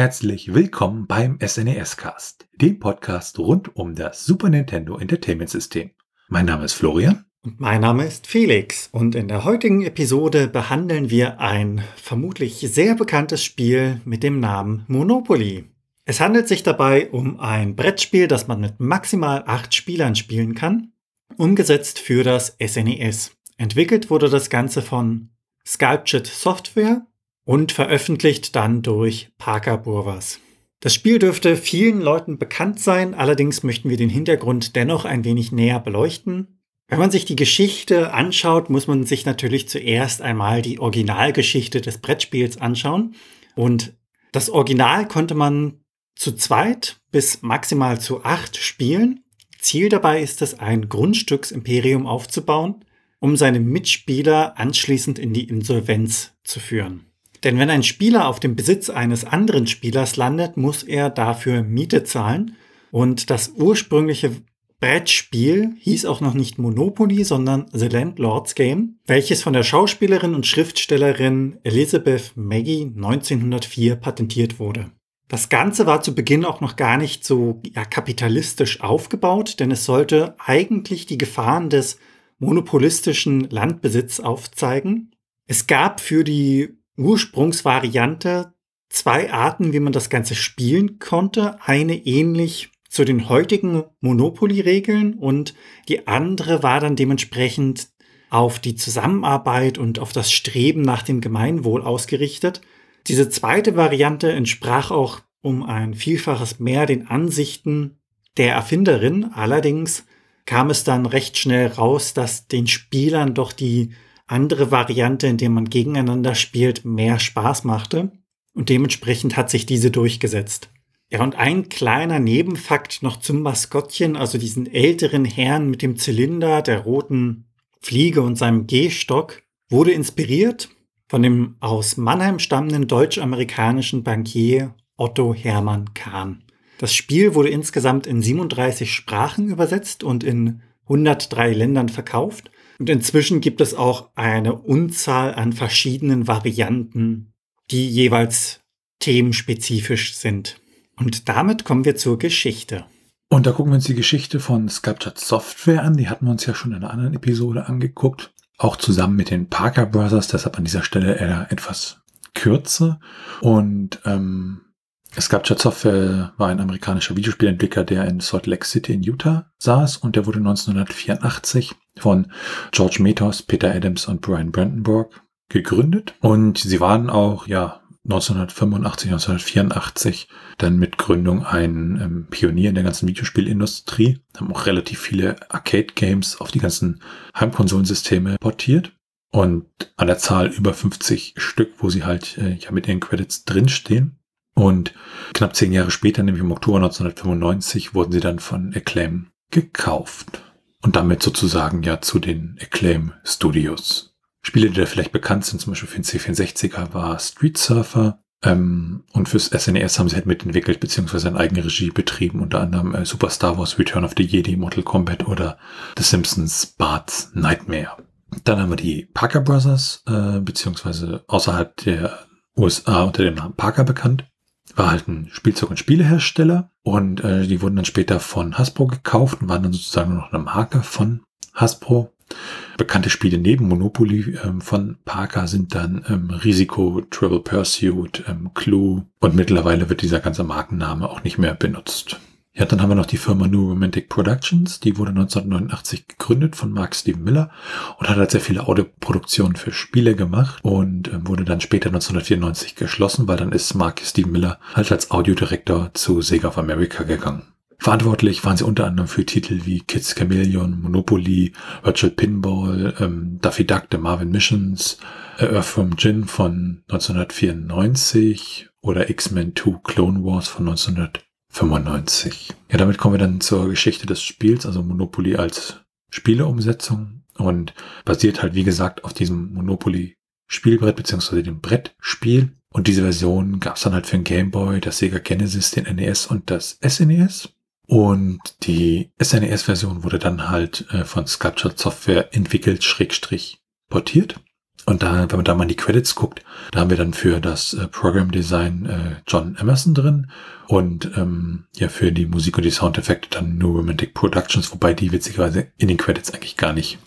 Herzlich willkommen beim SNES Cast, dem Podcast rund um das Super Nintendo Entertainment System. Mein Name ist Florian. Und mein Name ist Felix. Und in der heutigen Episode behandeln wir ein vermutlich sehr bekanntes Spiel mit dem Namen Monopoly. Es handelt sich dabei um ein Brettspiel, das man mit maximal acht Spielern spielen kann, umgesetzt für das SNES. Entwickelt wurde das Ganze von Sculpted Software und veröffentlicht dann durch Parker Burvers. Das Spiel dürfte vielen Leuten bekannt sein, allerdings möchten wir den Hintergrund dennoch ein wenig näher beleuchten. Wenn man sich die Geschichte anschaut, muss man sich natürlich zuerst einmal die Originalgeschichte des Brettspiels anschauen. Und das Original konnte man zu zweit bis maximal zu acht spielen. Ziel dabei ist es, ein Grundstücksimperium aufzubauen, um seine Mitspieler anschließend in die Insolvenz zu führen. Denn wenn ein Spieler auf dem Besitz eines anderen Spielers landet, muss er dafür Miete zahlen. Und das ursprüngliche Brettspiel hieß auch noch nicht Monopoly, sondern The Landlord's Game, welches von der Schauspielerin und Schriftstellerin Elizabeth Maggie 1904 patentiert wurde. Das Ganze war zu Beginn auch noch gar nicht so ja, kapitalistisch aufgebaut, denn es sollte eigentlich die Gefahren des monopolistischen Landbesitz aufzeigen. Es gab für die Ursprungsvariante zwei Arten, wie man das Ganze spielen konnte. Eine ähnlich zu den heutigen Monopoly-Regeln und die andere war dann dementsprechend auf die Zusammenarbeit und auf das Streben nach dem Gemeinwohl ausgerichtet. Diese zweite Variante entsprach auch um ein Vielfaches mehr den Ansichten der Erfinderin. Allerdings kam es dann recht schnell raus, dass den Spielern doch die andere Variante, in der man gegeneinander spielt, mehr Spaß machte. Und dementsprechend hat sich diese durchgesetzt. Ja, und ein kleiner Nebenfakt noch zum Maskottchen, also diesen älteren Herrn mit dem Zylinder, der roten Fliege und seinem Gehstock, wurde inspiriert von dem aus Mannheim stammenden deutsch-amerikanischen Bankier Otto Hermann Kahn. Das Spiel wurde insgesamt in 37 Sprachen übersetzt und in 103 Ländern verkauft und inzwischen gibt es auch eine Unzahl an verschiedenen Varianten, die jeweils themenspezifisch sind. Und damit kommen wir zur Geschichte. Und da gucken wir uns die Geschichte von Sculptured Software an. Die hatten wir uns ja schon in einer anderen Episode angeguckt. Auch zusammen mit den Parker Brothers, deshalb an dieser Stelle eher etwas kürzer. Und ähm, Sculpture Software war ein amerikanischer Videospielentwickler, der in Salt Lake City in Utah saß und der wurde 1984 von George Metos, Peter Adams und Brian Brandenburg gegründet. Und sie waren auch, ja, 1985, 1984 dann mit Gründung ein ähm, Pionier in der ganzen Videospielindustrie, haben auch relativ viele Arcade-Games auf die ganzen Heimkonsolensysteme portiert und an der Zahl über 50 Stück, wo sie halt äh, ja mit ihren Credits drinstehen. Und knapp zehn Jahre später, nämlich im Oktober 1995, wurden sie dann von Acclaim gekauft. Und damit sozusagen ja zu den Acclaim Studios. Spiele, die da vielleicht bekannt sind, zum Beispiel für den C64er war Street Surfer. Ähm, und fürs SNES e haben sie halt mitentwickelt, beziehungsweise eine eigene Regie betrieben, unter anderem äh, Super Star Wars Return of the Jedi, Mortal Kombat oder The Simpsons Bart's Nightmare. Dann haben wir die Parker Brothers, äh, beziehungsweise außerhalb der USA unter dem Namen Parker bekannt war halt ein Spielzeug- und Spielehersteller und äh, die wurden dann später von Hasbro gekauft und waren dann sozusagen noch eine Marke von Hasbro. Bekannte Spiele neben Monopoly ähm, von Parker sind dann ähm, Risiko, Travel Pursuit, ähm, Clue und mittlerweile wird dieser ganze Markenname auch nicht mehr benutzt. Ja, dann haben wir noch die Firma New Romantic Productions. Die wurde 1989 gegründet von Mark Steven Miller und hat halt sehr viele Audioproduktionen für Spiele gemacht und äh, wurde dann später 1994 geschlossen, weil dann ist Mark Steven Miller halt als Audiodirektor zu Sega of America gegangen. Verantwortlich waren sie unter anderem für Titel wie Kids Chameleon, Monopoly, Virtual Pinball, ähm, Daffy Duck, The Marvin Missions, Earth from Jin von 1994 oder X-Men 2 Clone Wars von 1994. 95. Ja, damit kommen wir dann zur Geschichte des Spiels, also Monopoly als Spieleumsetzung und basiert halt, wie gesagt, auf diesem Monopoly Spielbrett beziehungsweise dem Brettspiel. Und diese Version gab es dann halt für den Game Boy, das Sega Genesis, den NES und das SNES. E und die SNES-Version wurde dann halt äh, von Sculptured Software entwickelt, schrägstrich portiert. Und da, wenn man da mal in die Credits guckt, da haben wir dann für das äh, Program Design äh, John Emerson drin und ähm, ja für die Musik und die Soundeffekte dann New Romantic Productions, wobei die witzigerweise in den Credits eigentlich gar nicht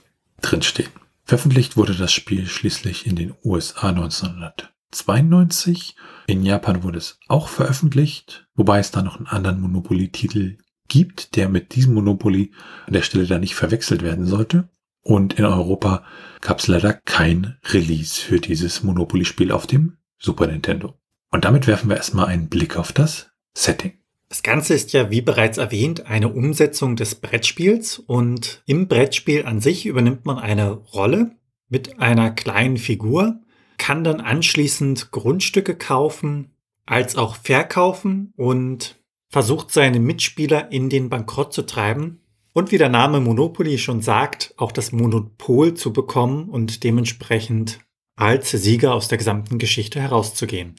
drinstehen. Veröffentlicht wurde das Spiel schließlich in den USA 1992. In Japan wurde es auch veröffentlicht, wobei es da noch einen anderen Monopoly-Titel gibt, der mit diesem Monopoly an der Stelle da nicht verwechselt werden sollte. Und in Europa gab es leider kein Release für dieses Monopoly-Spiel auf dem Super Nintendo. Und damit werfen wir erstmal einen Blick auf das Setting. Das Ganze ist ja, wie bereits erwähnt, eine Umsetzung des Brettspiels und im Brettspiel an sich übernimmt man eine Rolle mit einer kleinen Figur, kann dann anschließend Grundstücke kaufen, als auch verkaufen und versucht seine Mitspieler in den Bankrott zu treiben, und wie der Name Monopoly schon sagt, auch das Monopol zu bekommen und dementsprechend als Sieger aus der gesamten Geschichte herauszugehen.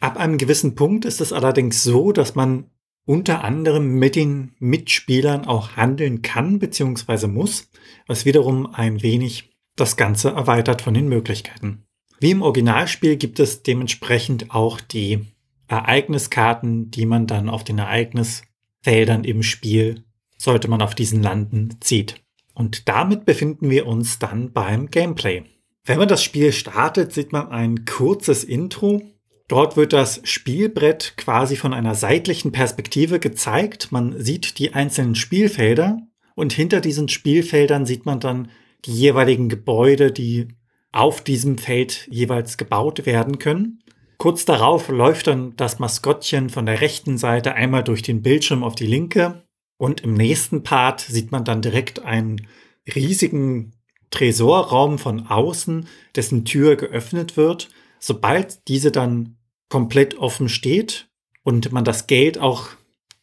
Ab einem gewissen Punkt ist es allerdings so, dass man unter anderem mit den Mitspielern auch handeln kann bzw. muss, was wiederum ein wenig das Ganze erweitert von den Möglichkeiten. Wie im Originalspiel gibt es dementsprechend auch die Ereigniskarten, die man dann auf den Ereignisfeldern im Spiel sollte man auf diesen Landen zieht. Und damit befinden wir uns dann beim Gameplay. Wenn man das Spiel startet, sieht man ein kurzes Intro. Dort wird das Spielbrett quasi von einer seitlichen Perspektive gezeigt. Man sieht die einzelnen Spielfelder und hinter diesen Spielfeldern sieht man dann die jeweiligen Gebäude, die auf diesem Feld jeweils gebaut werden können. Kurz darauf läuft dann das Maskottchen von der rechten Seite einmal durch den Bildschirm auf die linke und im nächsten Part sieht man dann direkt einen riesigen Tresorraum von außen, dessen Tür geöffnet wird. Sobald diese dann komplett offen steht und man das Geld auch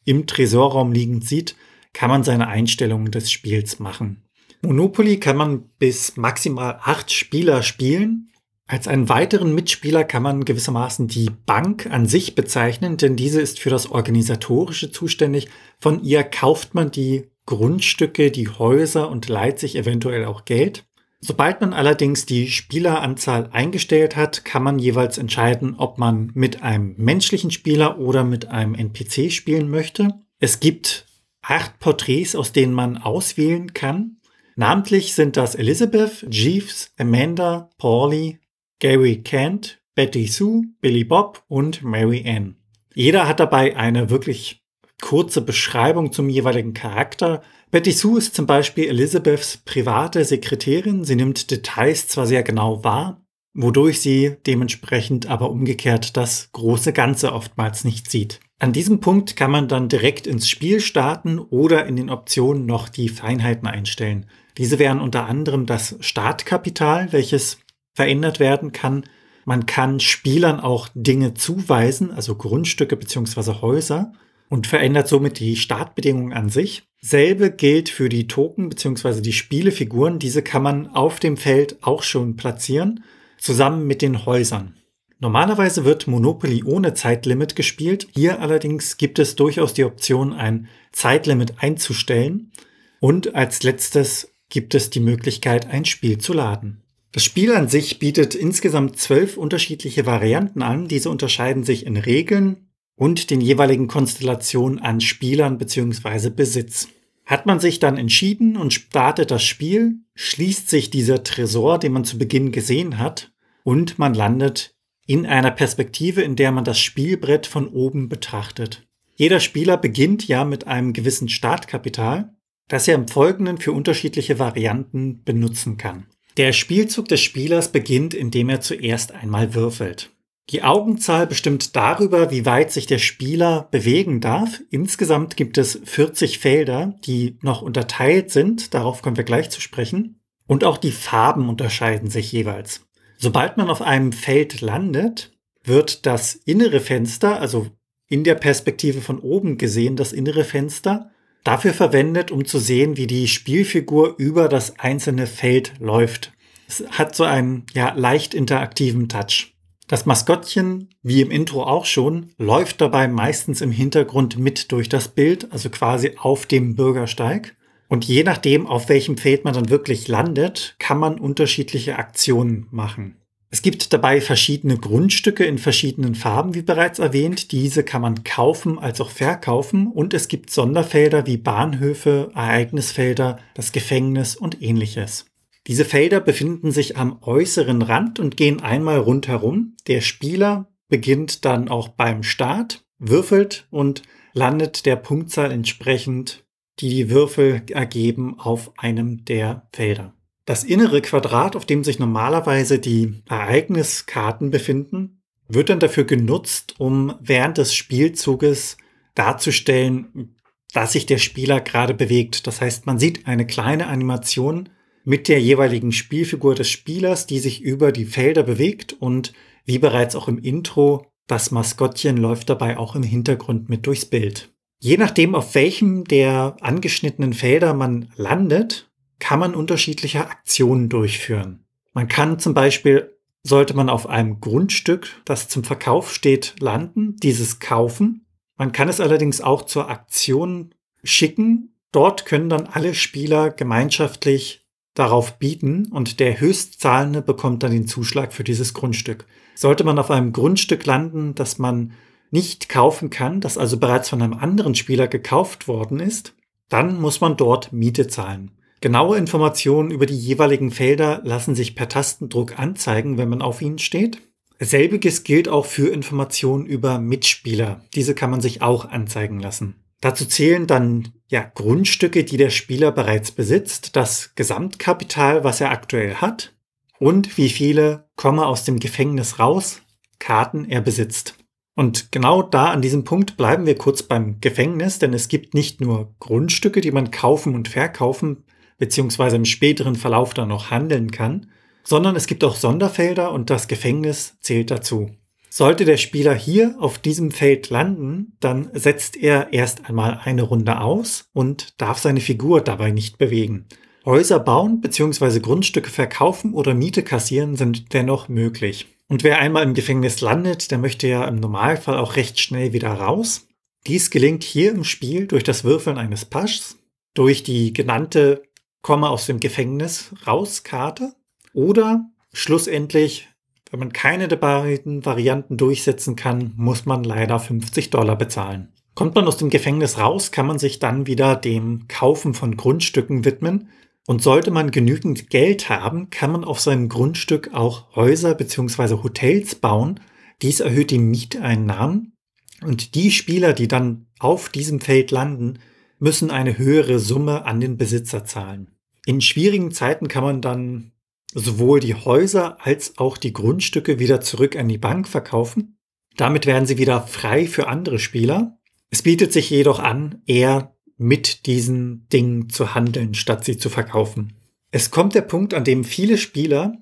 im Tresorraum liegend sieht, kann man seine Einstellungen des Spiels machen. Monopoly kann man bis maximal acht Spieler spielen als einen weiteren Mitspieler kann man gewissermaßen die Bank an sich bezeichnen, denn diese ist für das Organisatorische zuständig. Von ihr kauft man die Grundstücke, die Häuser und leiht sich eventuell auch Geld. Sobald man allerdings die Spieleranzahl eingestellt hat, kann man jeweils entscheiden, ob man mit einem menschlichen Spieler oder mit einem NPC spielen möchte. Es gibt acht Porträts, aus denen man auswählen kann. Namentlich sind das Elizabeth, Jeeves, Amanda, Paulie, Gary Kent, Betty Sue, Billy Bob und Mary Ann. Jeder hat dabei eine wirklich kurze Beschreibung zum jeweiligen Charakter. Betty Sue ist zum Beispiel Elizabeths private Sekretärin. Sie nimmt Details zwar sehr genau wahr, wodurch sie dementsprechend aber umgekehrt das große Ganze oftmals nicht sieht. An diesem Punkt kann man dann direkt ins Spiel starten oder in den Optionen noch die Feinheiten einstellen. Diese wären unter anderem das Startkapital, welches verändert werden kann. Man kann Spielern auch Dinge zuweisen, also Grundstücke beziehungsweise Häuser und verändert somit die Startbedingungen an sich. Selbe gilt für die Token beziehungsweise die Spielefiguren. Diese kann man auf dem Feld auch schon platzieren, zusammen mit den Häusern. Normalerweise wird Monopoly ohne Zeitlimit gespielt. Hier allerdings gibt es durchaus die Option, ein Zeitlimit einzustellen. Und als letztes gibt es die Möglichkeit, ein Spiel zu laden. Das Spiel an sich bietet insgesamt zwölf unterschiedliche Varianten an. Diese unterscheiden sich in Regeln und den jeweiligen Konstellationen an Spielern bzw. Besitz. Hat man sich dann entschieden und startet das Spiel, schließt sich dieser Tresor, den man zu Beginn gesehen hat, und man landet in einer Perspektive, in der man das Spielbrett von oben betrachtet. Jeder Spieler beginnt ja mit einem gewissen Startkapital, das er im Folgenden für unterschiedliche Varianten benutzen kann. Der Spielzug des Spielers beginnt, indem er zuerst einmal würfelt. Die Augenzahl bestimmt darüber, wie weit sich der Spieler bewegen darf. Insgesamt gibt es 40 Felder, die noch unterteilt sind. Darauf kommen wir gleich zu sprechen. Und auch die Farben unterscheiden sich jeweils. Sobald man auf einem Feld landet, wird das innere Fenster, also in der Perspektive von oben gesehen, das innere Fenster, dafür verwendet, um zu sehen, wie die Spielfigur über das einzelne Feld läuft. Es hat so einen ja, leicht interaktiven Touch. Das Maskottchen, wie im Intro auch schon, läuft dabei meistens im Hintergrund mit durch das Bild, also quasi auf dem Bürgersteig. Und je nachdem, auf welchem Feld man dann wirklich landet, kann man unterschiedliche Aktionen machen. Es gibt dabei verschiedene Grundstücke in verschiedenen Farben, wie bereits erwähnt. Diese kann man kaufen als auch verkaufen. Und es gibt Sonderfelder wie Bahnhöfe, Ereignisfelder, das Gefängnis und ähnliches. Diese Felder befinden sich am äußeren Rand und gehen einmal rundherum. Der Spieler beginnt dann auch beim Start, würfelt und landet der Punktzahl entsprechend, die die Würfel ergeben, auf einem der Felder. Das innere Quadrat, auf dem sich normalerweise die Ereigniskarten befinden, wird dann dafür genutzt, um während des Spielzuges darzustellen, dass sich der Spieler gerade bewegt. Das heißt, man sieht eine kleine Animation mit der jeweiligen Spielfigur des Spielers, die sich über die Felder bewegt und wie bereits auch im Intro, das Maskottchen läuft dabei auch im Hintergrund mit durchs Bild. Je nachdem, auf welchem der angeschnittenen Felder man landet, kann man unterschiedliche Aktionen durchführen. Man kann zum Beispiel, sollte man auf einem Grundstück, das zum Verkauf steht, landen, dieses kaufen. Man kann es allerdings auch zur Aktion schicken. Dort können dann alle Spieler gemeinschaftlich darauf bieten und der Höchstzahlende bekommt dann den Zuschlag für dieses Grundstück. Sollte man auf einem Grundstück landen, das man nicht kaufen kann, das also bereits von einem anderen Spieler gekauft worden ist, dann muss man dort Miete zahlen. Genaue Informationen über die jeweiligen Felder lassen sich per Tastendruck anzeigen, wenn man auf ihnen steht. Selbiges gilt auch für Informationen über Mitspieler. Diese kann man sich auch anzeigen lassen. Dazu zählen dann ja Grundstücke, die der Spieler bereits besitzt, das Gesamtkapital, was er aktuell hat und wie viele komme aus dem Gefängnis raus Karten er besitzt. Und genau da an diesem Punkt bleiben wir kurz beim Gefängnis, denn es gibt nicht nur Grundstücke, die man kaufen und verkaufen beziehungsweise im späteren Verlauf dann noch handeln kann, sondern es gibt auch Sonderfelder und das Gefängnis zählt dazu. Sollte der Spieler hier auf diesem Feld landen, dann setzt er erst einmal eine Runde aus und darf seine Figur dabei nicht bewegen. Häuser bauen bzw. Grundstücke verkaufen oder Miete kassieren sind dennoch möglich. Und wer einmal im Gefängnis landet, der möchte ja im Normalfall auch recht schnell wieder raus. Dies gelingt hier im Spiel durch das Würfeln eines Paschs, durch die genannte komme aus dem Gefängnis raus Karte oder schlussendlich, wenn man keine der beiden Varianten durchsetzen kann, muss man leider 50 Dollar bezahlen. Kommt man aus dem Gefängnis raus, kann man sich dann wieder dem Kaufen von Grundstücken widmen. Und sollte man genügend Geld haben, kann man auf seinem Grundstück auch Häuser bzw. Hotels bauen. Dies erhöht die Mieteinnahmen. Und die Spieler, die dann auf diesem Feld landen, müssen eine höhere Summe an den Besitzer zahlen. In schwierigen Zeiten kann man dann sowohl die Häuser als auch die Grundstücke wieder zurück an die Bank verkaufen. Damit werden sie wieder frei für andere Spieler. Es bietet sich jedoch an, eher mit diesen Dingen zu handeln, statt sie zu verkaufen. Es kommt der Punkt, an dem viele Spieler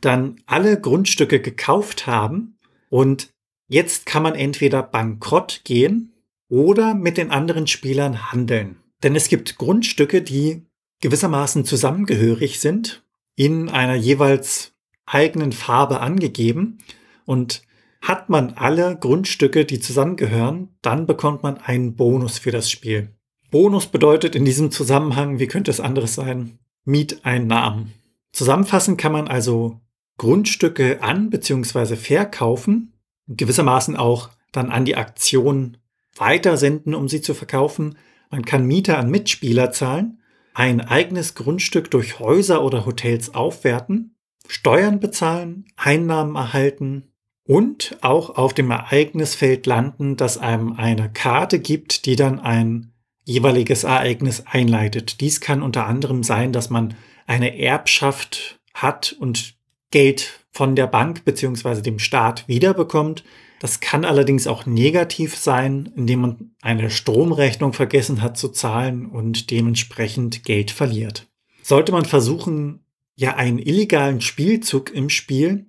dann alle Grundstücke gekauft haben und jetzt kann man entweder bankrott gehen oder mit den anderen Spielern handeln. Denn es gibt Grundstücke, die gewissermaßen zusammengehörig sind, in einer jeweils eigenen Farbe angegeben und hat man alle Grundstücke, die zusammengehören, dann bekommt man einen Bonus für das Spiel. Bonus bedeutet in diesem Zusammenhang, wie könnte es anderes sein, Mieteinnahmen. Zusammenfassend kann man also Grundstücke an bzw. verkaufen, gewissermaßen auch dann an die Aktion weitersenden, um sie zu verkaufen. Man kann Miete an Mitspieler zahlen, ein eigenes Grundstück durch Häuser oder Hotels aufwerten, Steuern bezahlen, Einnahmen erhalten und auch auf dem Ereignisfeld landen, das einem eine Karte gibt, die dann ein jeweiliges Ereignis einleitet. Dies kann unter anderem sein, dass man eine Erbschaft hat und Geld von der Bank bzw. dem Staat wiederbekommt. Das kann allerdings auch negativ sein, indem man eine Stromrechnung vergessen hat zu zahlen und dementsprechend Geld verliert. Sollte man versuchen, ja einen illegalen Spielzug im Spiel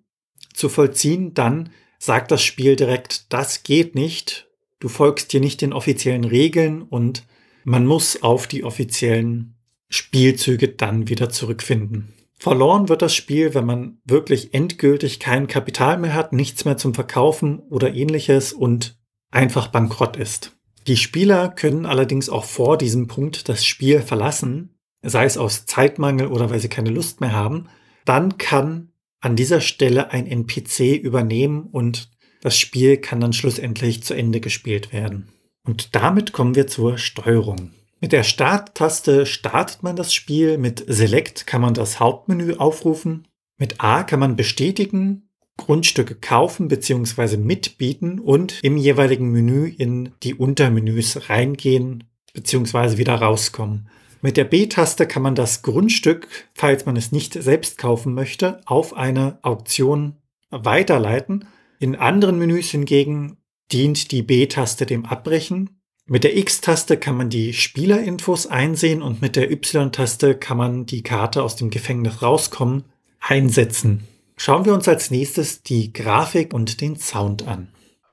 zu vollziehen, dann sagt das Spiel direkt, das geht nicht. Du folgst hier nicht den offiziellen Regeln und man muss auf die offiziellen Spielzüge dann wieder zurückfinden. Verloren wird das Spiel, wenn man wirklich endgültig kein Kapital mehr hat, nichts mehr zum Verkaufen oder ähnliches und einfach bankrott ist. Die Spieler können allerdings auch vor diesem Punkt das Spiel verlassen, sei es aus Zeitmangel oder weil sie keine Lust mehr haben. Dann kann an dieser Stelle ein NPC übernehmen und das Spiel kann dann schlussendlich zu Ende gespielt werden. Und damit kommen wir zur Steuerung. Mit der Starttaste startet man das Spiel, mit Select kann man das Hauptmenü aufrufen, mit A kann man bestätigen, Grundstücke kaufen bzw. mitbieten und im jeweiligen Menü in die Untermenüs reingehen bzw. wieder rauskommen. Mit der B-Taste kann man das Grundstück, falls man es nicht selbst kaufen möchte, auf eine Auktion weiterleiten. In anderen Menüs hingegen dient die B-Taste dem Abbrechen. Mit der X-Taste kann man die Spielerinfos einsehen und mit der Y-Taste kann man die Karte aus dem Gefängnis rauskommen einsetzen. Schauen wir uns als nächstes die Grafik und den Sound an.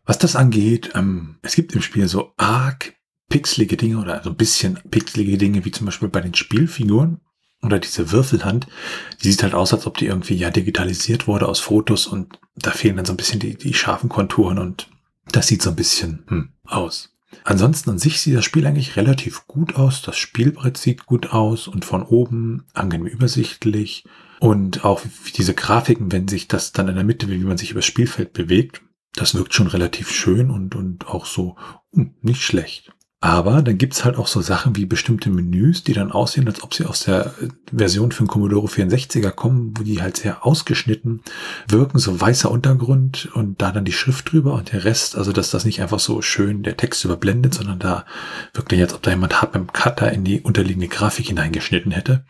Was das angeht, ähm, es gibt im Spiel so arg pixelige Dinge oder so ein bisschen pixelige Dinge, wie zum Beispiel bei den Spielfiguren oder diese Würfelhand. Die sieht halt aus, als ob die irgendwie ja digitalisiert wurde aus Fotos und da fehlen dann so ein bisschen die, die scharfen Konturen und das sieht so ein bisschen hm, aus. Ansonsten an sich sieht das Spiel eigentlich relativ gut aus. Das Spielbrett sieht gut aus und von oben angenehm übersichtlich. Und auch diese Grafiken, wenn sich das dann in der Mitte, wie man sich übers Spielfeld bewegt, das wirkt schon relativ schön und, und auch so hm, nicht schlecht. Aber dann gibt's halt auch so Sachen wie bestimmte Menüs, die dann aussehen, als ob sie aus der äh, Version für den Commodore 64er kommen, wo die halt sehr ausgeschnitten wirken, so weißer Untergrund und da dann die Schrift drüber und der Rest, also dass das nicht einfach so schön der Text überblendet, sondern da wirklich, als ob da jemand hart beim Cutter in die unterliegende Grafik hineingeschnitten hätte.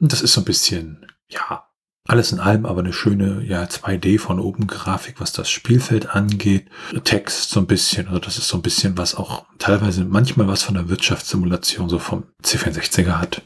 Und das ist so ein bisschen ja, alles in allem aber eine schöne, ja, 2D von oben Grafik, was das Spielfeld angeht. Text so ein bisschen, also das ist so ein bisschen was auch teilweise manchmal was von der Wirtschaftssimulation so vom C64er hat.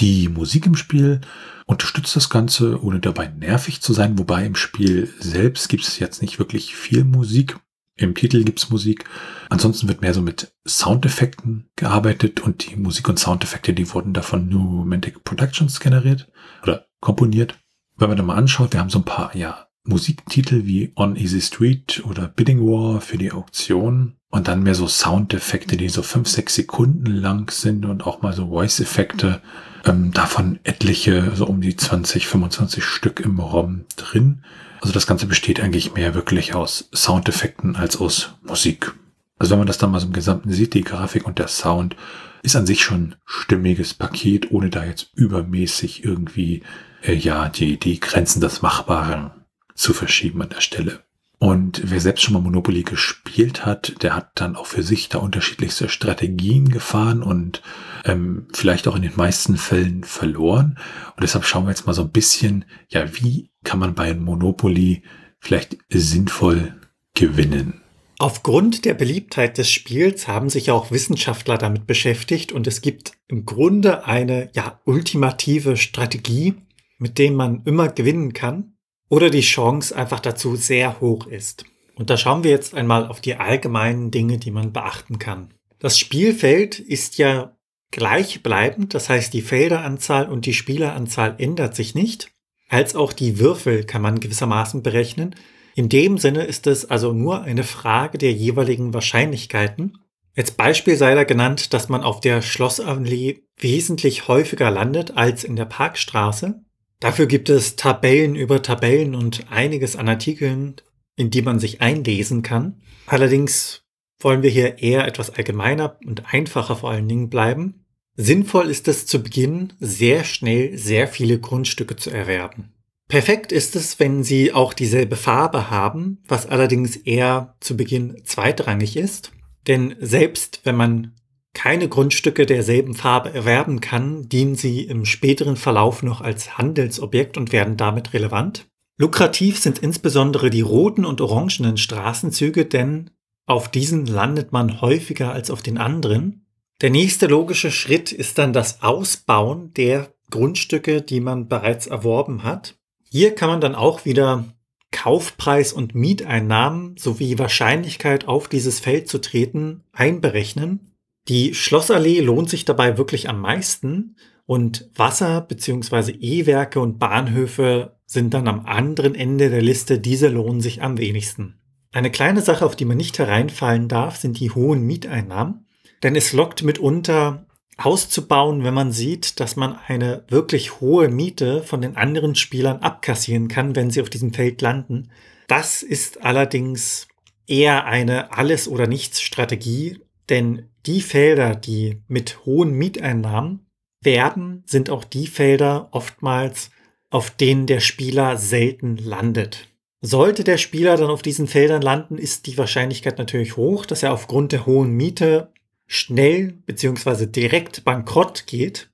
Die Musik im Spiel unterstützt das Ganze, ohne dabei nervig zu sein, wobei im Spiel selbst gibt es jetzt nicht wirklich viel Musik. Im Titel gibt's Musik. Ansonsten wird mehr so mit Soundeffekten gearbeitet und die Musik und Soundeffekte, die wurden da von New Romantic Productions generiert oder komponiert. Wenn man da mal anschaut, wir haben so ein paar, ja, Musiktitel wie On Easy Street oder Bidding War für die Auktion und dann mehr so Soundeffekte, die so fünf, sechs Sekunden lang sind und auch mal so Voice-Effekte. Ähm, davon etliche, so um die 20, 25 Stück im ROM drin. Also das Ganze besteht eigentlich mehr wirklich aus Soundeffekten als aus Musik. Also wenn man das dann mal so im Gesamten sieht, die Grafik und der Sound, ist an sich schon stimmiges Paket, ohne da jetzt übermäßig irgendwie, äh, ja, die, die Grenzen des Machbaren zu verschieben an der Stelle. Und wer selbst schon mal Monopoly gespielt hat, der hat dann auch für sich da unterschiedlichste Strategien gefahren und ähm, vielleicht auch in den meisten Fällen verloren. Und deshalb schauen wir jetzt mal so ein bisschen, ja, wie kann man bei Monopoly vielleicht sinnvoll gewinnen? Aufgrund der Beliebtheit des Spiels haben sich auch Wissenschaftler damit beschäftigt und es gibt im Grunde eine ja ultimative Strategie, mit dem man immer gewinnen kann oder die Chance einfach dazu sehr hoch ist. Und da schauen wir jetzt einmal auf die allgemeinen Dinge, die man beachten kann. Das Spielfeld ist ja gleichbleibend, das heißt die Felderanzahl und die Spieleranzahl ändert sich nicht, als auch die Würfel kann man gewissermaßen berechnen, in dem Sinne ist es also nur eine Frage der jeweiligen Wahrscheinlichkeiten. Als Beispiel sei da genannt, dass man auf der Schlossallee wesentlich häufiger landet als in der Parkstraße. Dafür gibt es Tabellen über Tabellen und einiges an Artikeln, in die man sich einlesen kann. Allerdings wollen wir hier eher etwas allgemeiner und einfacher vor allen Dingen bleiben. Sinnvoll ist es zu Beginn, sehr schnell sehr viele Grundstücke zu erwerben. Perfekt ist es, wenn sie auch dieselbe Farbe haben, was allerdings eher zu Beginn zweitrangig ist. Denn selbst wenn man keine Grundstücke derselben Farbe erwerben kann, dienen sie im späteren Verlauf noch als Handelsobjekt und werden damit relevant. Lukrativ sind insbesondere die roten und orangenen Straßenzüge, denn auf diesen landet man häufiger als auf den anderen. Der nächste logische Schritt ist dann das Ausbauen der Grundstücke, die man bereits erworben hat. Hier kann man dann auch wieder Kaufpreis und Mieteinnahmen sowie Wahrscheinlichkeit auf dieses Feld zu treten einberechnen. Die Schlossallee lohnt sich dabei wirklich am meisten und Wasser- bzw. E-Werke und Bahnhöfe sind dann am anderen Ende der Liste. Diese lohnen sich am wenigsten. Eine kleine Sache, auf die man nicht hereinfallen darf, sind die hohen Mieteinnahmen. Denn es lockt mitunter auszubauen, wenn man sieht, dass man eine wirklich hohe Miete von den anderen Spielern abkassieren kann, wenn sie auf diesem Feld landen. Das ist allerdings eher eine Alles- oder Nichts-Strategie, denn die Felder, die mit hohen Mieteinnahmen werden, sind auch die Felder oftmals, auf denen der Spieler selten landet. Sollte der Spieler dann auf diesen Feldern landen, ist die Wahrscheinlichkeit natürlich hoch, dass er aufgrund der hohen Miete schnell bzw. direkt bankrott geht.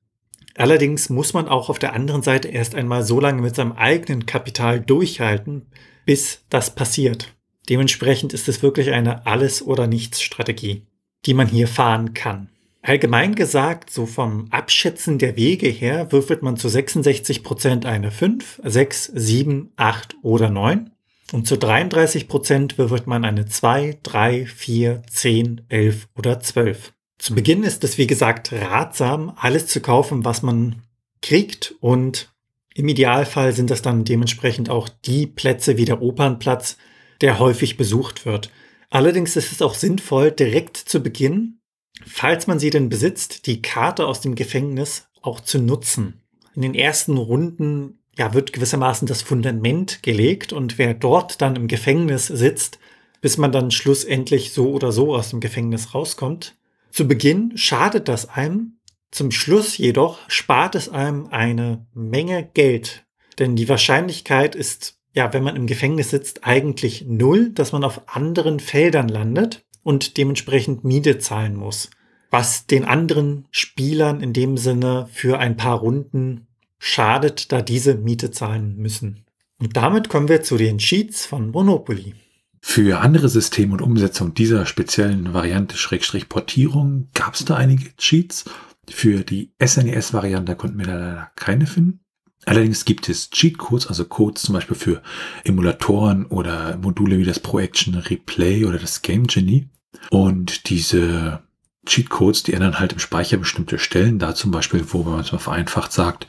Allerdings muss man auch auf der anderen Seite erst einmal so lange mit seinem eigenen Kapital durchhalten, bis das passiert. Dementsprechend ist es wirklich eine Alles- oder Nichts-Strategie, die man hier fahren kann. Allgemein gesagt, so vom Abschätzen der Wege her, würfelt man zu 66 Prozent eine 5, 6, 7, 8 oder 9. Und zu 33 Prozent würfelt man eine 2, 3, 4, 10, 11 oder 12. Zu Beginn ist es, wie gesagt, ratsam, alles zu kaufen, was man kriegt. Und im Idealfall sind das dann dementsprechend auch die Plätze wie der Opernplatz, der häufig besucht wird. Allerdings ist es auch sinnvoll, direkt zu Beginn, falls man sie denn besitzt, die Karte aus dem Gefängnis auch zu nutzen. In den ersten Runden ja, wird gewissermaßen das Fundament gelegt und wer dort dann im Gefängnis sitzt, bis man dann schlussendlich so oder so aus dem Gefängnis rauskommt. Zu Beginn schadet das einem, zum Schluss jedoch spart es einem eine Menge Geld, denn die Wahrscheinlichkeit ist, ja, wenn man im Gefängnis sitzt, eigentlich null, dass man auf anderen Feldern landet und dementsprechend Miete zahlen muss, was den anderen Spielern in dem Sinne für ein paar Runden schadet, da diese Miete zahlen müssen. Und damit kommen wir zu den Cheats von Monopoly. Für andere Systeme und Umsetzung dieser speziellen Variante Schrägstrich Portierung gab es da einige Cheats. Für die SNES-Variante konnten wir leider keine finden. Allerdings gibt es Cheat-Codes, also Codes zum Beispiel für Emulatoren oder Module wie das Pro Action Replay oder das Game Genie. Und diese Cheatcodes, die ändern halt im Speicher bestimmte Stellen, da zum Beispiel, wo man es mal vereinfacht sagt,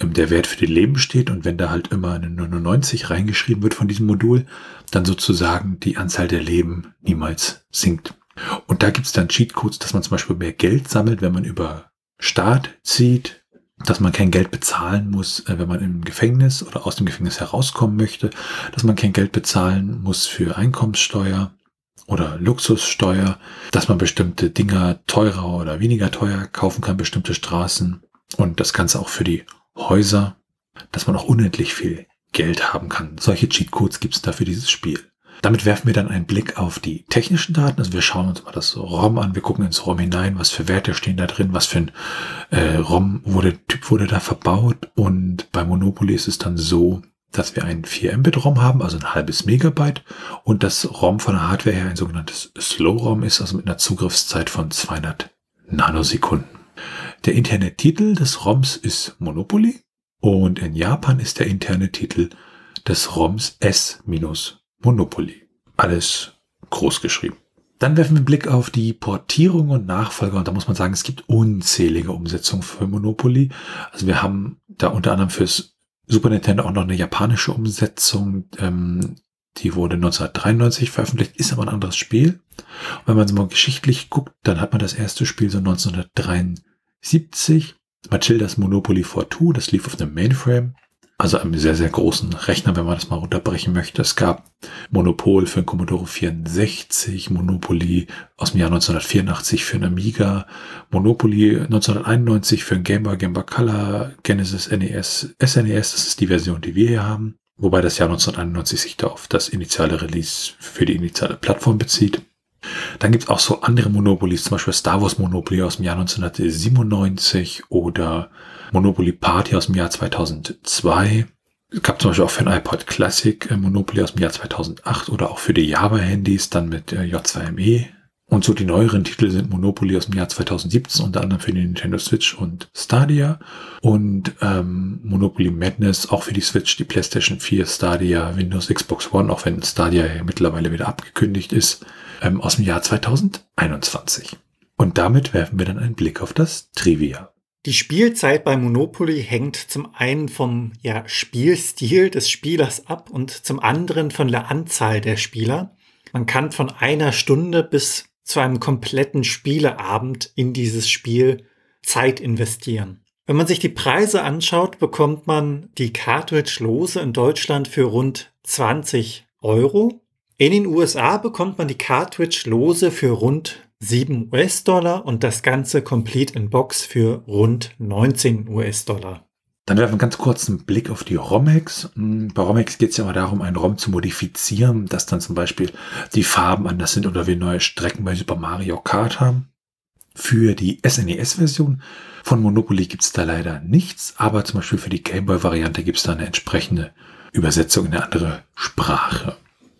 ähm, der Wert für die Leben steht und wenn da halt immer eine 99 reingeschrieben wird von diesem Modul, dann sozusagen die Anzahl der Leben niemals sinkt. Und da gibt es dann Cheatcodes, dass man zum Beispiel mehr Geld sammelt, wenn man über Start zieht, dass man kein Geld bezahlen muss, äh, wenn man im Gefängnis oder aus dem Gefängnis herauskommen möchte, dass man kein Geld bezahlen muss für Einkommenssteuer, oder Luxussteuer, dass man bestimmte Dinger teurer oder weniger teuer kaufen kann, bestimmte Straßen und das Ganze auch für die Häuser, dass man auch unendlich viel Geld haben kann. Solche Cheatcodes gibt es da für dieses Spiel. Damit werfen wir dann einen Blick auf die technischen Daten. Also wir schauen uns mal das ROM an, wir gucken ins ROM hinein, was für Werte stehen da drin, was für ein äh, ROM wurde, Typ wurde da verbaut. Und bei Monopoly ist es dann so, dass wir ein 4 Mbit ROM haben, also ein halbes Megabyte und das ROM von der Hardware her ein sogenanntes Slow ROM ist, also mit einer Zugriffszeit von 200 Nanosekunden. Der interne Titel des ROMs ist Monopoly und in Japan ist der interne Titel des ROMs S-Monopoly. Alles groß geschrieben. Dann werfen wir einen Blick auf die Portierung und Nachfolger und da muss man sagen, es gibt unzählige Umsetzungen für Monopoly. Also wir haben da unter anderem fürs Super Nintendo auch noch eine japanische Umsetzung. Ähm, die wurde 1993 veröffentlicht, ist aber ein anderes Spiel. Und wenn man so mal geschichtlich guckt, dann hat man das erste Spiel so 1973. Matildas Monopoly for Two, das lief auf einem Mainframe. Also einem sehr, sehr großen Rechner, wenn man das mal runterbrechen möchte. Es gab Monopol für den Commodore 64, Monopoly aus dem Jahr 1984 für einen Amiga, Monopoly 1991 für einen Game Boy, Game Boy Color, Genesis NES, SNES, das ist die Version, die wir hier haben. Wobei das Jahr 1991 sich da auf das initiale Release für die initiale Plattform bezieht. Dann gibt es auch so andere Monopolies, zum Beispiel Star Wars Monopoly aus dem Jahr 1997 oder Monopoly Party aus dem Jahr 2002. Es gab zum Beispiel auch für ein iPod Classic äh, Monopoly aus dem Jahr 2008 oder auch für die Java-Handys dann mit äh, J2ME. Und so die neueren Titel sind Monopoly aus dem Jahr 2017, unter anderem für die Nintendo Switch und Stadia. Und ähm, Monopoly Madness auch für die Switch, die PlayStation 4, Stadia, Windows, Xbox One, auch wenn Stadia ja mittlerweile wieder abgekündigt ist, ähm, aus dem Jahr 2021. Und damit werfen wir dann einen Blick auf das Trivia. Die Spielzeit bei Monopoly hängt zum einen vom ja, Spielstil des Spielers ab und zum anderen von der Anzahl der Spieler. man kann von einer Stunde bis zu einem kompletten Spieleabend in dieses Spiel Zeit investieren. Wenn man sich die Preise anschaut, bekommt man die Cartridge lose in Deutschland für rund 20 Euro. In den USA bekommt man die Cartridge lose für rund 7 US-Dollar und das Ganze Complete in Box für rund 19 US-Dollar. Dann werfen wir ganz kurz einen Blick auf die ROMEX. Hm, bei ROMEX geht es ja immer darum, einen ROM zu modifizieren, dass dann zum Beispiel die Farben anders sind oder wir neue Strecken bei Super Mario Kart haben. Für die SNES-Version von Monopoly gibt es da leider nichts, aber zum Beispiel für die Gameboy-Variante gibt es da eine entsprechende Übersetzung in eine andere Sprache.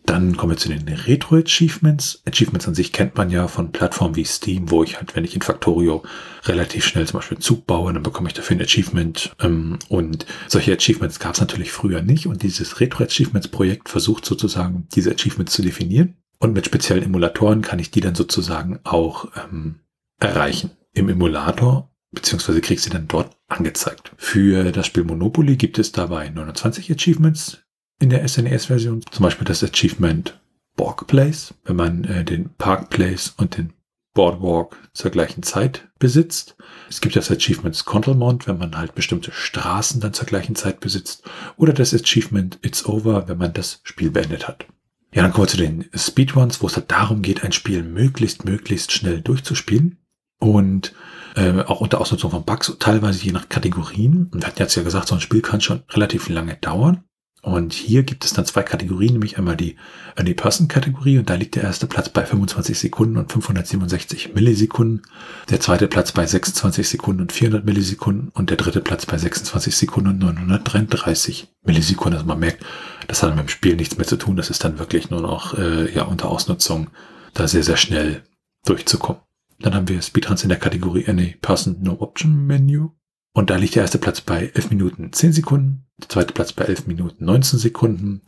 Dann kommen wir zu den Retro-Achievements. Achievements an sich kennt man ja von Plattformen wie Steam, wo ich halt, wenn ich in Factorio relativ schnell zum Beispiel einen Zug baue, dann bekomme ich dafür ein Achievement. Ähm, und solche Achievements gab es natürlich früher nicht. Und dieses Retro-Achievements-Projekt versucht sozusagen, diese Achievements zu definieren. Und mit speziellen Emulatoren kann ich die dann sozusagen auch ähm, erreichen. Im Emulator beziehungsweise kriegst du dann dort angezeigt. Für das Spiel Monopoly gibt es dabei 29 Achievements in der SNES-Version. Zum Beispiel das Achievement Borg Place, wenn man äh, den Park Place und den Boardwalk zur gleichen Zeit besitzt. Es gibt das Achievement Controlmont, wenn man halt bestimmte Straßen dann zur gleichen Zeit besitzt. Oder das Achievement It's Over, wenn man das Spiel beendet hat. Ja, dann kommen wir zu den Speedruns, wo es halt darum geht, ein Spiel möglichst, möglichst schnell durchzuspielen. Und äh, auch unter Ausnutzung von Bugs, teilweise je nach Kategorien. Und wir hatten jetzt ja gesagt, so ein Spiel kann schon relativ lange dauern. Und hier gibt es dann zwei Kategorien, nämlich einmal die Any Person Kategorie und da liegt der erste Platz bei 25 Sekunden und 567 Millisekunden, der zweite Platz bei 26 Sekunden und 400 Millisekunden und der dritte Platz bei 26 Sekunden und 933 Millisekunden. Also man merkt, das hat mit dem Spiel nichts mehr zu tun, das ist dann wirklich nur noch äh, ja unter Ausnutzung da sehr, sehr schnell durchzukommen. Dann haben wir Speedruns in der Kategorie Any Person No Option Menu. Und da liegt der erste Platz bei 11 Minuten 10 Sekunden, der zweite Platz bei 11 Minuten 19 Sekunden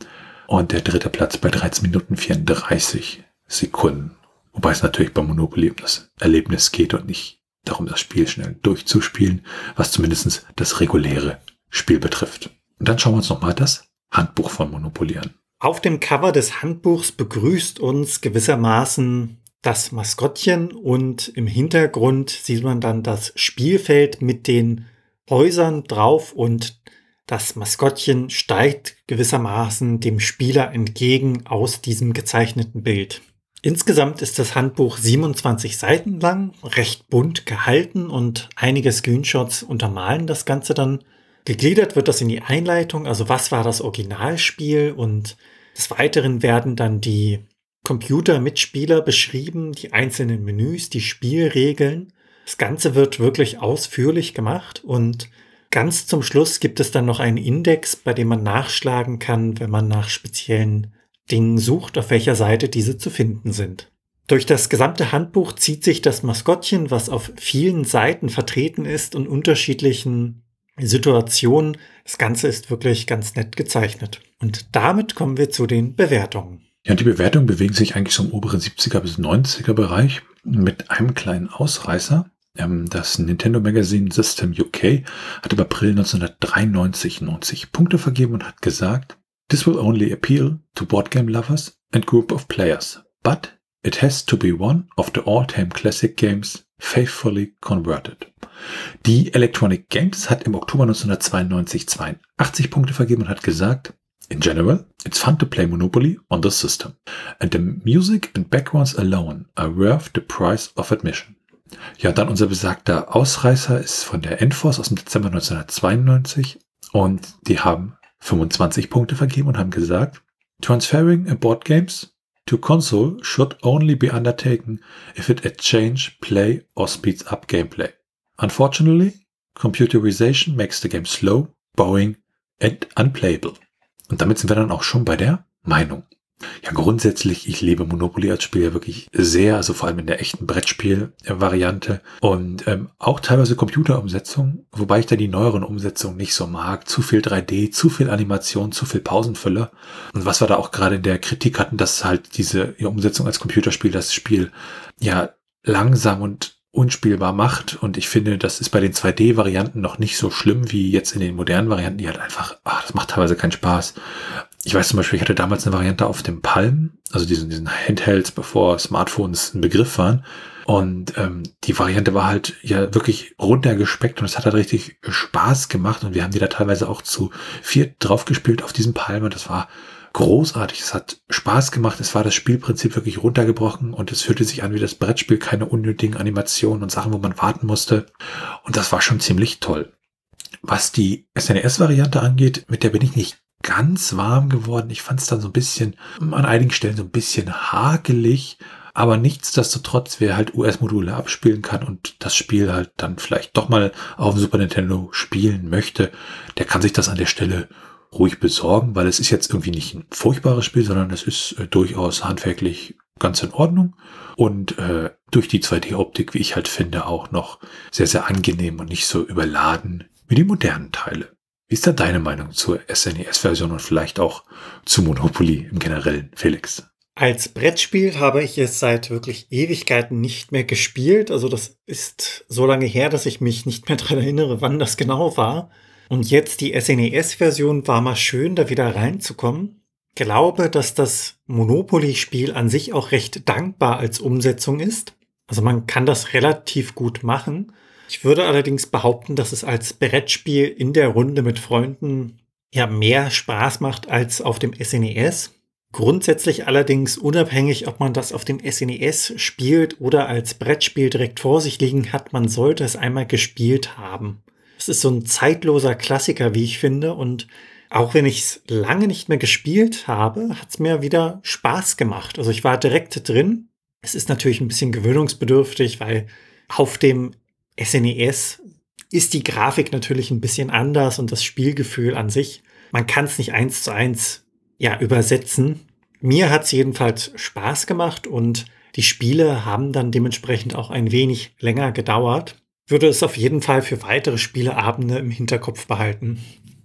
und der dritte Platz bei 13 Minuten 34 Sekunden. Wobei es natürlich bei Monopoly um das Erlebnis geht und nicht darum, das Spiel schnell durchzuspielen, was zumindest das reguläre Spiel betrifft. Und dann schauen wir uns nochmal das Handbuch von Monopoly an. Auf dem Cover des Handbuchs begrüßt uns gewissermaßen das Maskottchen und im Hintergrund sieht man dann das Spielfeld mit den Häusern drauf und das Maskottchen steigt gewissermaßen dem Spieler entgegen aus diesem gezeichneten Bild. Insgesamt ist das Handbuch 27 Seiten lang, recht bunt gehalten und einige Screenshots untermalen das Ganze dann. Gegliedert wird das in die Einleitung, also was war das Originalspiel und des Weiteren werden dann die Computermitspieler beschrieben, die einzelnen Menüs, die Spielregeln. Das Ganze wird wirklich ausführlich gemacht und ganz zum Schluss gibt es dann noch einen Index, bei dem man nachschlagen kann, wenn man nach speziellen Dingen sucht, auf welcher Seite diese zu finden sind. Durch das gesamte Handbuch zieht sich das Maskottchen, was auf vielen Seiten vertreten ist und unterschiedlichen Situationen. Das Ganze ist wirklich ganz nett gezeichnet. Und damit kommen wir zu den Bewertungen. Ja, die Bewertungen bewegen sich eigentlich so im oberen 70er bis 90er Bereich mit einem kleinen Ausreißer. Ähm, das Nintendo Magazine System UK hat im April 1993 90 Punkte vergeben und hat gesagt, This will only appeal to board game lovers and group of players, but it has to be one of the all-time classic games faithfully converted. Die Electronic Games hat im Oktober 1992 82 Punkte vergeben und hat gesagt, In general, it's fun to play Monopoly on the system, and the music and backgrounds alone are worth the price of admission. Ja, dann unser besagter Ausreißer ist von der Enforce aus dem Dezember 1992 und die haben 25 Punkte vergeben und haben gesagt, Transferring a board games to console should only be undertaken if it exchange play or speeds up gameplay. Unfortunately, computerization makes the game slow, boring and unplayable. Und damit sind wir dann auch schon bei der Meinung. Ja, grundsätzlich, ich liebe Monopoly als Spiel ja wirklich sehr, also vor allem in der echten Brettspiel-Variante und ähm, auch teilweise Computerumsetzung, wobei ich da die neueren Umsetzungen nicht so mag. Zu viel 3D, zu viel Animation, zu viel Pausenfüller. Und was wir da auch gerade in der Kritik hatten, dass halt diese Umsetzung als Computerspiel das Spiel ja langsam und unspielbar macht. Und ich finde, das ist bei den 2D-Varianten noch nicht so schlimm wie jetzt in den modernen Varianten, die halt einfach, ach, das macht teilweise keinen Spaß. ich weiß zum Beispiel, ich hatte damals eine Variante auf dem Palm, also diesen, diesen Handhelds, bevor Smartphones ein Begriff waren. Und ähm, die Variante war halt ja wirklich runtergespeckt und es hat halt richtig Spaß gemacht. Und wir haben die da teilweise auch zu viert draufgespielt auf diesem Palm. Und das war großartig. Es hat Spaß gemacht. Es war das Spielprinzip wirklich runtergebrochen und es fühlte sich an wie das Brettspiel, keine unnötigen Animationen und Sachen, wo man warten musste. Und das war schon ziemlich toll. Was die SNES-Variante angeht, mit der bin ich nicht ganz warm geworden. Ich fand es dann so ein bisschen, an einigen Stellen so ein bisschen hakelig, aber nichtsdestotrotz, wer halt US-Module abspielen kann und das Spiel halt dann vielleicht doch mal auf dem Super Nintendo spielen möchte, der kann sich das an der Stelle ruhig besorgen, weil es ist jetzt irgendwie nicht ein furchtbares Spiel, sondern es ist äh, durchaus handwerklich ganz in Ordnung und äh, durch die 2D-Optik, wie ich halt finde, auch noch sehr, sehr angenehm und nicht so überladen wie die modernen Teile. Wie ist da deine Meinung zur SNES-Version und vielleicht auch zu Monopoly im Generellen, Felix? Als Brettspiel habe ich es seit wirklich Ewigkeiten nicht mehr gespielt. Also das ist so lange her, dass ich mich nicht mehr daran erinnere, wann das genau war. Und jetzt die SNES-Version war mal schön, da wieder reinzukommen. Glaube, dass das Monopoly-Spiel an sich auch recht dankbar als Umsetzung ist. Also man kann das relativ gut machen. Ich würde allerdings behaupten, dass es als Brettspiel in der Runde mit Freunden ja mehr Spaß macht als auf dem SNES. Grundsätzlich allerdings unabhängig, ob man das auf dem SNES spielt oder als Brettspiel direkt vor sich liegen hat, man sollte es einmal gespielt haben. Es ist so ein zeitloser Klassiker, wie ich finde. Und auch wenn ich es lange nicht mehr gespielt habe, hat es mir wieder Spaß gemacht. Also ich war direkt drin. Es ist natürlich ein bisschen gewöhnungsbedürftig, weil auf dem SNES e ist die Grafik natürlich ein bisschen anders und das Spielgefühl an sich. Man kann es nicht eins zu eins ja, übersetzen. Mir hat es jedenfalls Spaß gemacht und die Spiele haben dann dementsprechend auch ein wenig länger gedauert würde es auf jeden Fall für weitere Spieleabende im Hinterkopf behalten.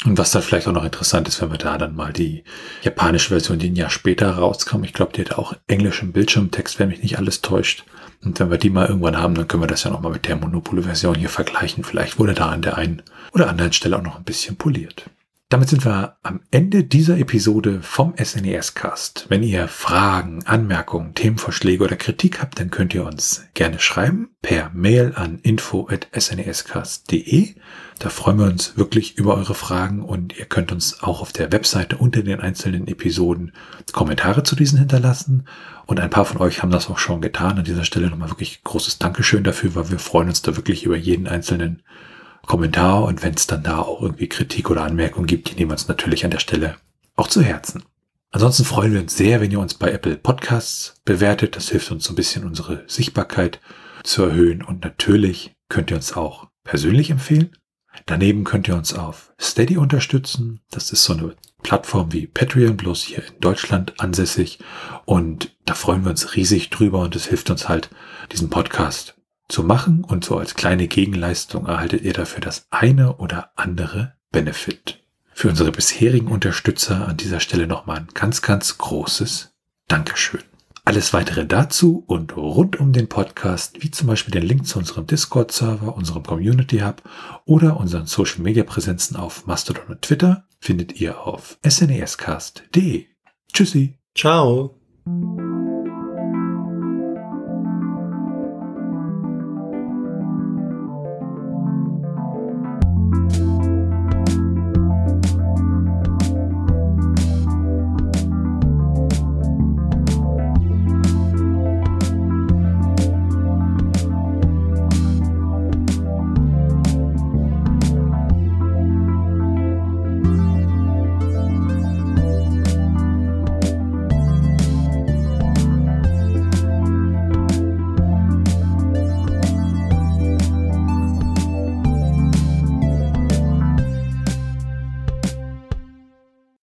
Und was dann vielleicht auch noch interessant ist, wenn wir da dann mal die japanische Version, die ein Jahr später rauskam, ich glaube, die hat auch englischen Bildschirmtext, wenn mich nicht alles täuscht. Und wenn wir die mal irgendwann haben, dann können wir das ja nochmal mit der Monopoly-Version hier vergleichen. Vielleicht wurde da an der einen oder anderen Stelle auch noch ein bisschen poliert. Damit sind wir am Ende dieser Episode vom SNES Cast. Wenn ihr Fragen, Anmerkungen, Themenvorschläge oder Kritik habt, dann könnt ihr uns gerne schreiben per Mail an info@snescast.de. Da freuen wir uns wirklich über eure Fragen und ihr könnt uns auch auf der Webseite unter den einzelnen Episoden Kommentare zu diesen hinterlassen. Und ein paar von euch haben das auch schon getan. An dieser Stelle nochmal wirklich großes Dankeschön dafür, weil wir freuen uns da wirklich über jeden einzelnen Kommentar und wenn es dann da auch irgendwie Kritik oder Anmerkungen gibt, die nehmen wir uns natürlich an der Stelle auch zu Herzen. Ansonsten freuen wir uns sehr, wenn ihr uns bei Apple Podcasts bewertet. Das hilft uns so ein bisschen unsere Sichtbarkeit zu erhöhen und natürlich könnt ihr uns auch persönlich empfehlen. Daneben könnt ihr uns auf Steady unterstützen. Das ist so eine Plattform wie Patreon, bloß hier in Deutschland ansässig. Und da freuen wir uns riesig drüber und es hilft uns halt, diesen Podcast zu machen und so als kleine Gegenleistung erhaltet ihr dafür das eine oder andere Benefit. Für unsere bisherigen Unterstützer an dieser Stelle nochmal ein ganz, ganz großes Dankeschön. Alles weitere dazu und rund um den Podcast, wie zum Beispiel den Link zu unserem Discord-Server, unserem Community Hub oder unseren Social-Media-Präsenzen auf Mastodon und Twitter, findet ihr auf snescast.de. Tschüssi. Ciao.